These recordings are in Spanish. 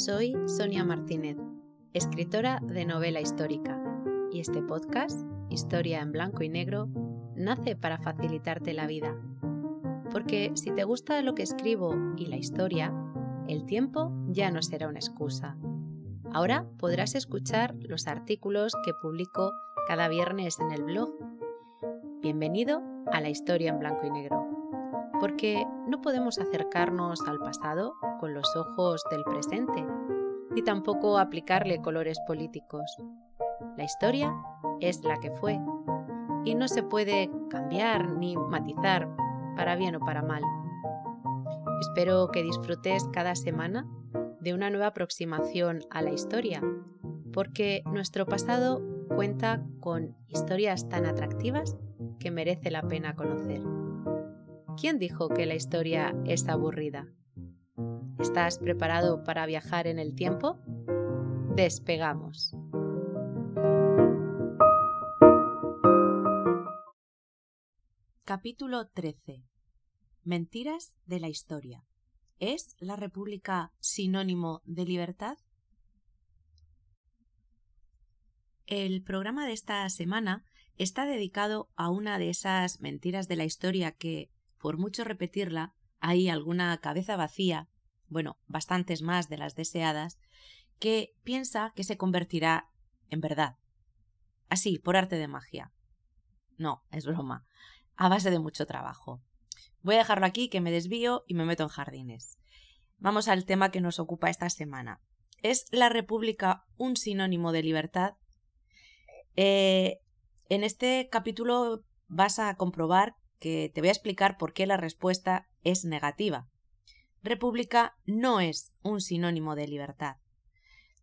Soy Sonia Martínez, escritora de novela histórica, y este podcast, Historia en Blanco y Negro, nace para facilitarte la vida. Porque si te gusta lo que escribo y la historia, el tiempo ya no será una excusa. Ahora podrás escuchar los artículos que publico cada viernes en el blog. Bienvenido a la historia en blanco y negro. Porque no podemos acercarnos al pasado con los ojos del presente, ni tampoco aplicarle colores políticos. La historia es la que fue, y no se puede cambiar ni matizar para bien o para mal. Espero que disfrutes cada semana de una nueva aproximación a la historia, porque nuestro pasado cuenta con historias tan atractivas que merece la pena conocer. ¿Quién dijo que la historia es aburrida? ¿Estás preparado para viajar en el tiempo? Despegamos. Capítulo 13. Mentiras de la historia. ¿Es la República sinónimo de libertad? El programa de esta semana está dedicado a una de esas mentiras de la historia que, por mucho repetirla, hay alguna cabeza vacía, bueno, bastantes más de las deseadas, que piensa que se convertirá en verdad. Así, por arte de magia. No, es broma, a base de mucho trabajo. Voy a dejarlo aquí, que me desvío y me meto en jardines. Vamos al tema que nos ocupa esta semana. ¿Es la República un sinónimo de libertad? Eh, en este capítulo vas a comprobar que te voy a explicar por qué la respuesta es negativa. República no es un sinónimo de libertad.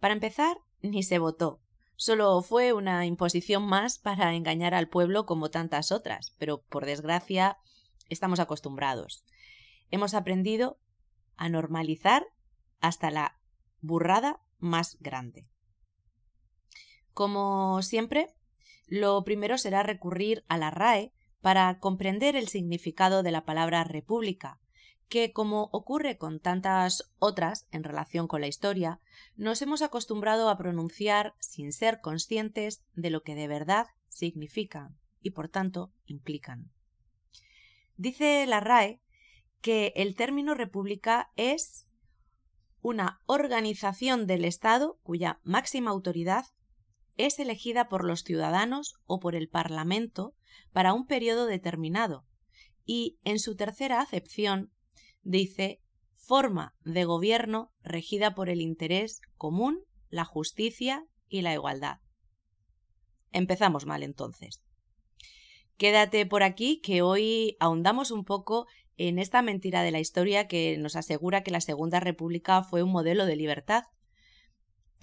Para empezar, ni se votó. Solo fue una imposición más para engañar al pueblo como tantas otras, pero por desgracia estamos acostumbrados. Hemos aprendido a normalizar hasta la burrada más grande. Como siempre, lo primero será recurrir a la RAE para comprender el significado de la palabra república, que, como ocurre con tantas otras en relación con la historia, nos hemos acostumbrado a pronunciar sin ser conscientes de lo que de verdad significan y, por tanto, implican. Dice la RAE que el término república es una organización del Estado cuya máxima autoridad es elegida por los ciudadanos o por el Parlamento para un periodo determinado y, en su tercera acepción, dice forma de gobierno regida por el interés común, la justicia y la igualdad. Empezamos mal entonces. Quédate por aquí que hoy ahondamos un poco en esta mentira de la historia que nos asegura que la Segunda República fue un modelo de libertad.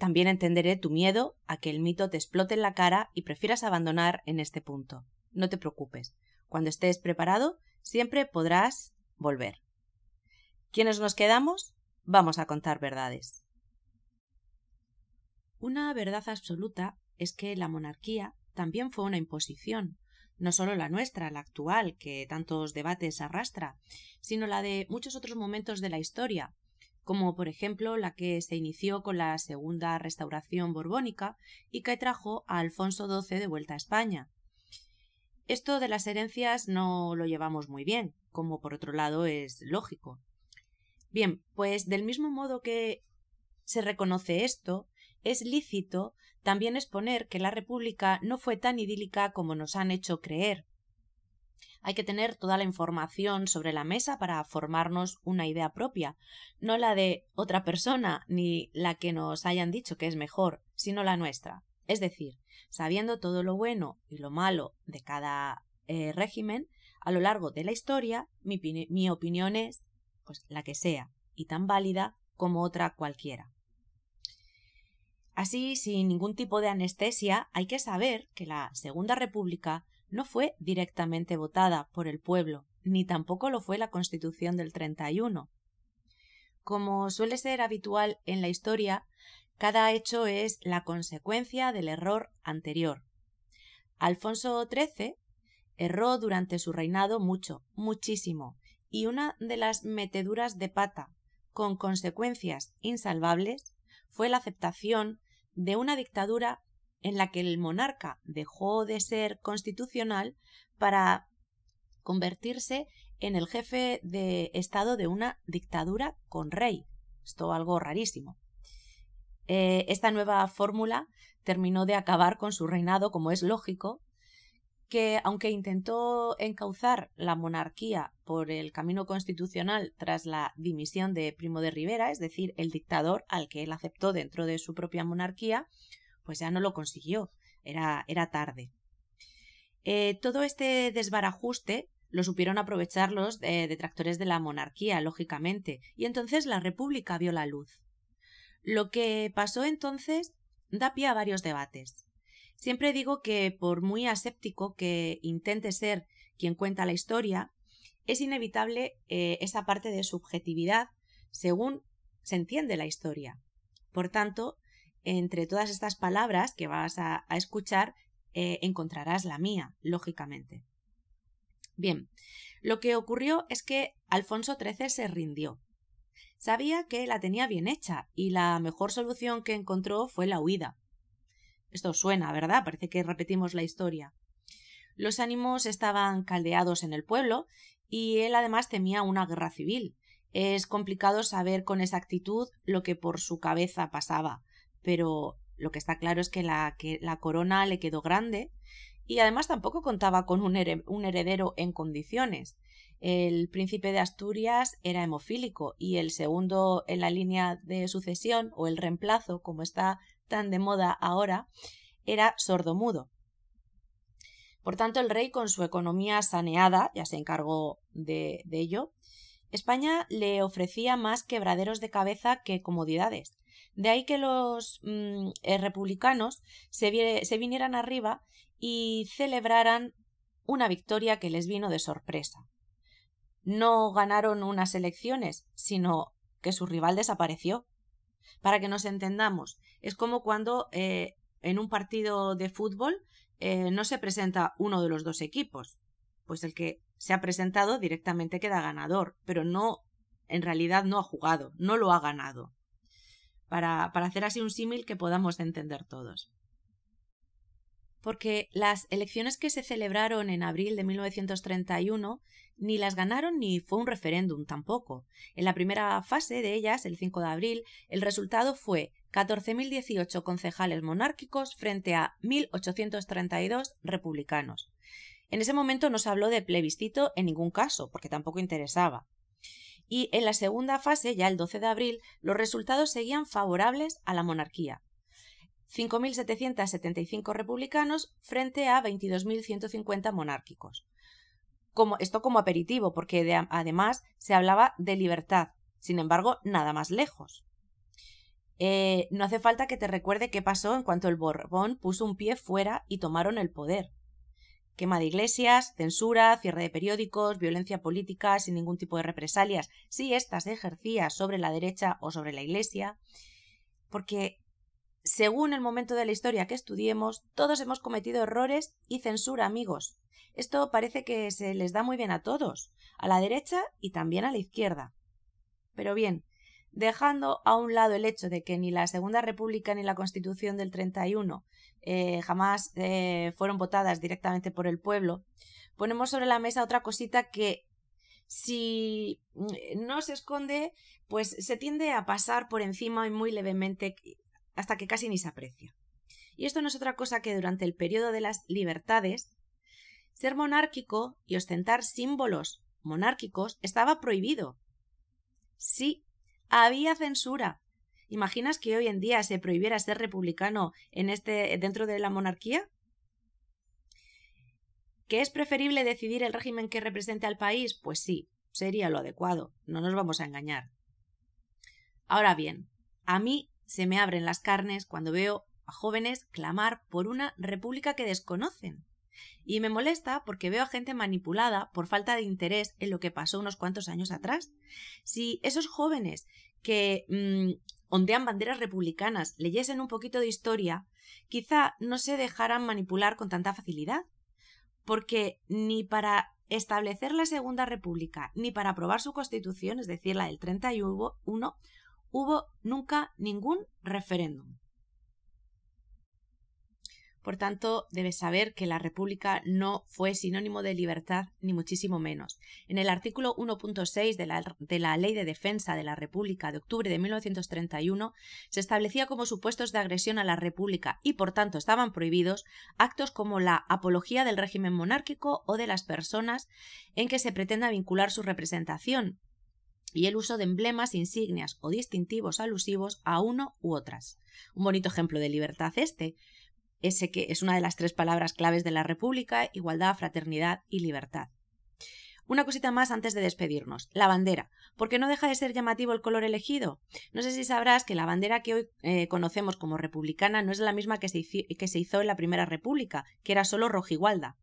También entenderé tu miedo a que el mito te explote en la cara y prefieras abandonar en este punto. No te preocupes. Cuando estés preparado, siempre podrás volver. ¿Quiénes nos quedamos? Vamos a contar verdades. Una verdad absoluta es que la monarquía también fue una imposición, no solo la nuestra, la actual, que tantos debates arrastra, sino la de muchos otros momentos de la historia, como por ejemplo la que se inició con la segunda restauración borbónica y que trajo a Alfonso XII de vuelta a España. Esto de las herencias no lo llevamos muy bien, como por otro lado es lógico. Bien, pues del mismo modo que se reconoce esto, es lícito también exponer que la República no fue tan idílica como nos han hecho creer. Hay que tener toda la información sobre la mesa para formarnos una idea propia, no la de otra persona ni la que nos hayan dicho que es mejor, sino la nuestra. Es decir, sabiendo todo lo bueno y lo malo de cada eh, régimen, a lo largo de la historia, mi, mi opinión es pues la que sea, y tan válida como otra cualquiera. Así, sin ningún tipo de anestesia, hay que saber que la Segunda República no fue directamente votada por el pueblo, ni tampoco lo fue la Constitución del 31. Como suele ser habitual en la historia, cada hecho es la consecuencia del error anterior. Alfonso XIII erró durante su reinado mucho, muchísimo, y una de las meteduras de pata con consecuencias insalvables fue la aceptación de una dictadura en la que el monarca dejó de ser constitucional para convertirse en el jefe de Estado de una dictadura con rey. Esto algo rarísimo. Eh, esta nueva fórmula terminó de acabar con su reinado, como es lógico, que aunque intentó encauzar la monarquía por el camino constitucional tras la dimisión de Primo de Rivera, es decir, el dictador al que él aceptó dentro de su propia monarquía, pues ya no lo consiguió, era, era tarde. Eh, todo este desbarajuste lo supieron aprovechar los eh, detractores de la monarquía, lógicamente, y entonces la República vio la luz. Lo que pasó entonces da pie a varios debates. Siempre digo que por muy aséptico que intente ser quien cuenta la historia, es inevitable eh, esa parte de subjetividad según se entiende la historia. Por tanto, entre todas estas palabras que vas a, escuchar, eh, encontrarás la mía, lógicamente. Bien, lo que ocurrió es que Alfonso XIII se rindió. Sabía que la tenía bien hecha y la mejor solución que encontró fue la huida. Esto suena, ¿verdad? Parece que repetimos la historia. Los ánimos estaban caldeados en el pueblo y él además temía una guerra civil. Es complicado saber con exactitud lo que por su cabeza pasaba, pero lo que está claro es que la, que la corona le quedó grande y además tampoco contaba con un, heredero en condiciones. El príncipe de Asturias era hemofílico y el segundo en la línea de sucesión o el reemplazo, como está tan de moda ahora, era sordomudo. Por tanto, el rey, con su economía saneada, ya se encargó de, ello, España le ofrecía más quebraderos de cabeza que comodidades. De ahí que los mm, eh, republicanos se, se vinieran arriba y celebraran una victoria que les vino de sorpresa. No ganaron unas elecciones, sino que su rival desapareció. Para que nos entendamos, es como cuando eh, en un partido de fútbol eh, no se presenta uno de los dos equipos. Pues el que se ha presentado directamente queda ganador, pero no, en realidad no ha jugado, no lo ha ganado. Para, hacer así un símil que podamos entender todos porque las elecciones que se celebraron en abril de 1931 ni las ganaron ni fue un referéndum tampoco. En la primera fase de ellas, el 5 de abril, el resultado fue 14.018 concejales monárquicos frente a 1.832 republicanos. En ese momento no se habló de plebiscito en ningún caso, porque tampoco interesaba. Y en la segunda fase, ya el 12 de abril, los resultados seguían favorables a la monarquía. 5.775 republicanos frente a 22.150 monárquicos. Como, esto como aperitivo, porque además se hablaba de libertad. Sin embargo, nada más lejos. Eh, no hace falta que te recuerde qué pasó en cuanto el Borbón puso un pie fuera y tomaron el poder. Quema de iglesias, censura, cierre de periódicos, violencia política sin ningún tipo de represalias, si ésta se ejercía sobre la derecha o sobre la iglesia, porque según el momento de la historia que estudiemos, todos hemos cometido errores y censura, amigos. Esto parece que se les da muy bien a todos, a la derecha y también a la izquierda. Pero bien, dejando a un lado el hecho de que ni la Segunda República ni la Constitución del 31 eh, jamás eh, fueron votadas directamente por el pueblo, ponemos sobre la mesa otra cosita que si mm, no se esconde, pues se tiende a pasar por encima y muy levemente hasta que casi ni se aprecia. Y esto no es otra cosa que durante el periodo de las libertades, ser monárquico y ostentar símbolos monárquicos estaba prohibido. Sí, había censura. ¿Imaginas que hoy en día se prohibiera ser republicano en este dentro de la monarquía? ¿Que es preferible decidir el régimen que represente al país? Pues sí, sería lo adecuado, no nos vamos a engañar. Ahora bien, a mí se me abren las carnes cuando veo a jóvenes clamar por una república que desconocen. Y me molesta porque veo a gente manipulada por falta de interés en lo que pasó unos cuantos años atrás. Si esos jóvenes que mm, ondean banderas republicanas leyesen un poquito de historia, quizá no se dejaran manipular con tanta facilidad. Porque ni para establecer la Segunda República, ni para aprobar su constitución, es decir, la del 31, hubo nunca ningún referéndum. Por tanto, debes saber que la República no fue sinónimo de libertad, ni muchísimo menos. En el artículo 1.6 de la, Ley de Defensa de la República de octubre de 1931 se establecía como supuestos de agresión a la República y, por tanto, estaban prohibidos actos como la apología del régimen monárquico o de las personas en que se pretenda vincular su representación, y el uso de emblemas, insignias o distintivos alusivos a uno u otras. Un bonito ejemplo de libertad este, ese que es una de las tres palabras claves de la República, igualdad, fraternidad y libertad. Una cosita más antes de despedirnos. La bandera. ¿Por qué no deja de ser llamativo el color elegido? No sé si sabrás que la bandera que hoy eh, conocemos como republicana no es la misma que se, hizo, que se hizo en la Primera República, que era solo rojigualda.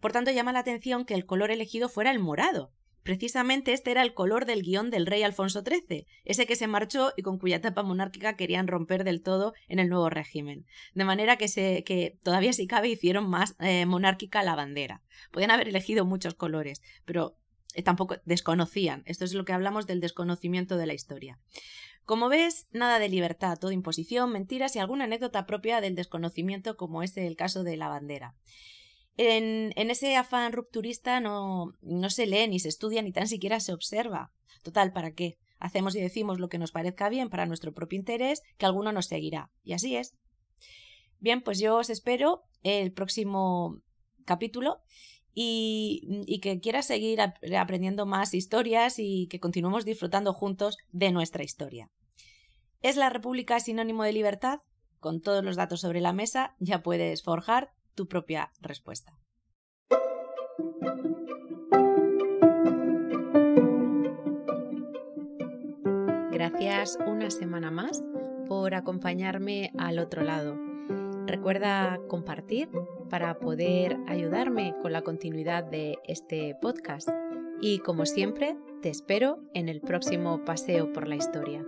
Por tanto, llama la atención que el color elegido fuera el morado, Precisamente este era el color del guion del rey Alfonso XIII, ese que se marchó y con cuya tapa monárquica querían romper del todo en el nuevo régimen. De manera que, se, que todavía si cabe hicieron más eh, monárquica la bandera. Podían haber elegido muchos colores, pero eh, tampoco desconocían. Esto es lo que hablamos del desconocimiento de la historia. Como ves, nada de libertad, todo imposición, mentiras y alguna anécdota propia del desconocimiento como es el caso de la bandera. En, ese afán rupturista no, no se lee, ni se estudia, ni tan siquiera se observa. Total, ¿para qué? Hacemos y decimos lo que nos parezca bien para nuestro propio interés, que alguno nos seguirá. Y así es. Bien, pues yo os espero el próximo capítulo y, y, que quieras seguir aprendiendo más historias y que continuemos disfrutando juntos de nuestra historia. ¿Es la República sinónimo de libertad? Con todos los datos sobre la mesa ya puedes forjar tu propia respuesta. Gracias una semana más por acompañarme al otro lado. Recuerda compartir para poder ayudarme con la continuidad de este podcast. Y como siempre, te espero en el próximo paseo por la historia.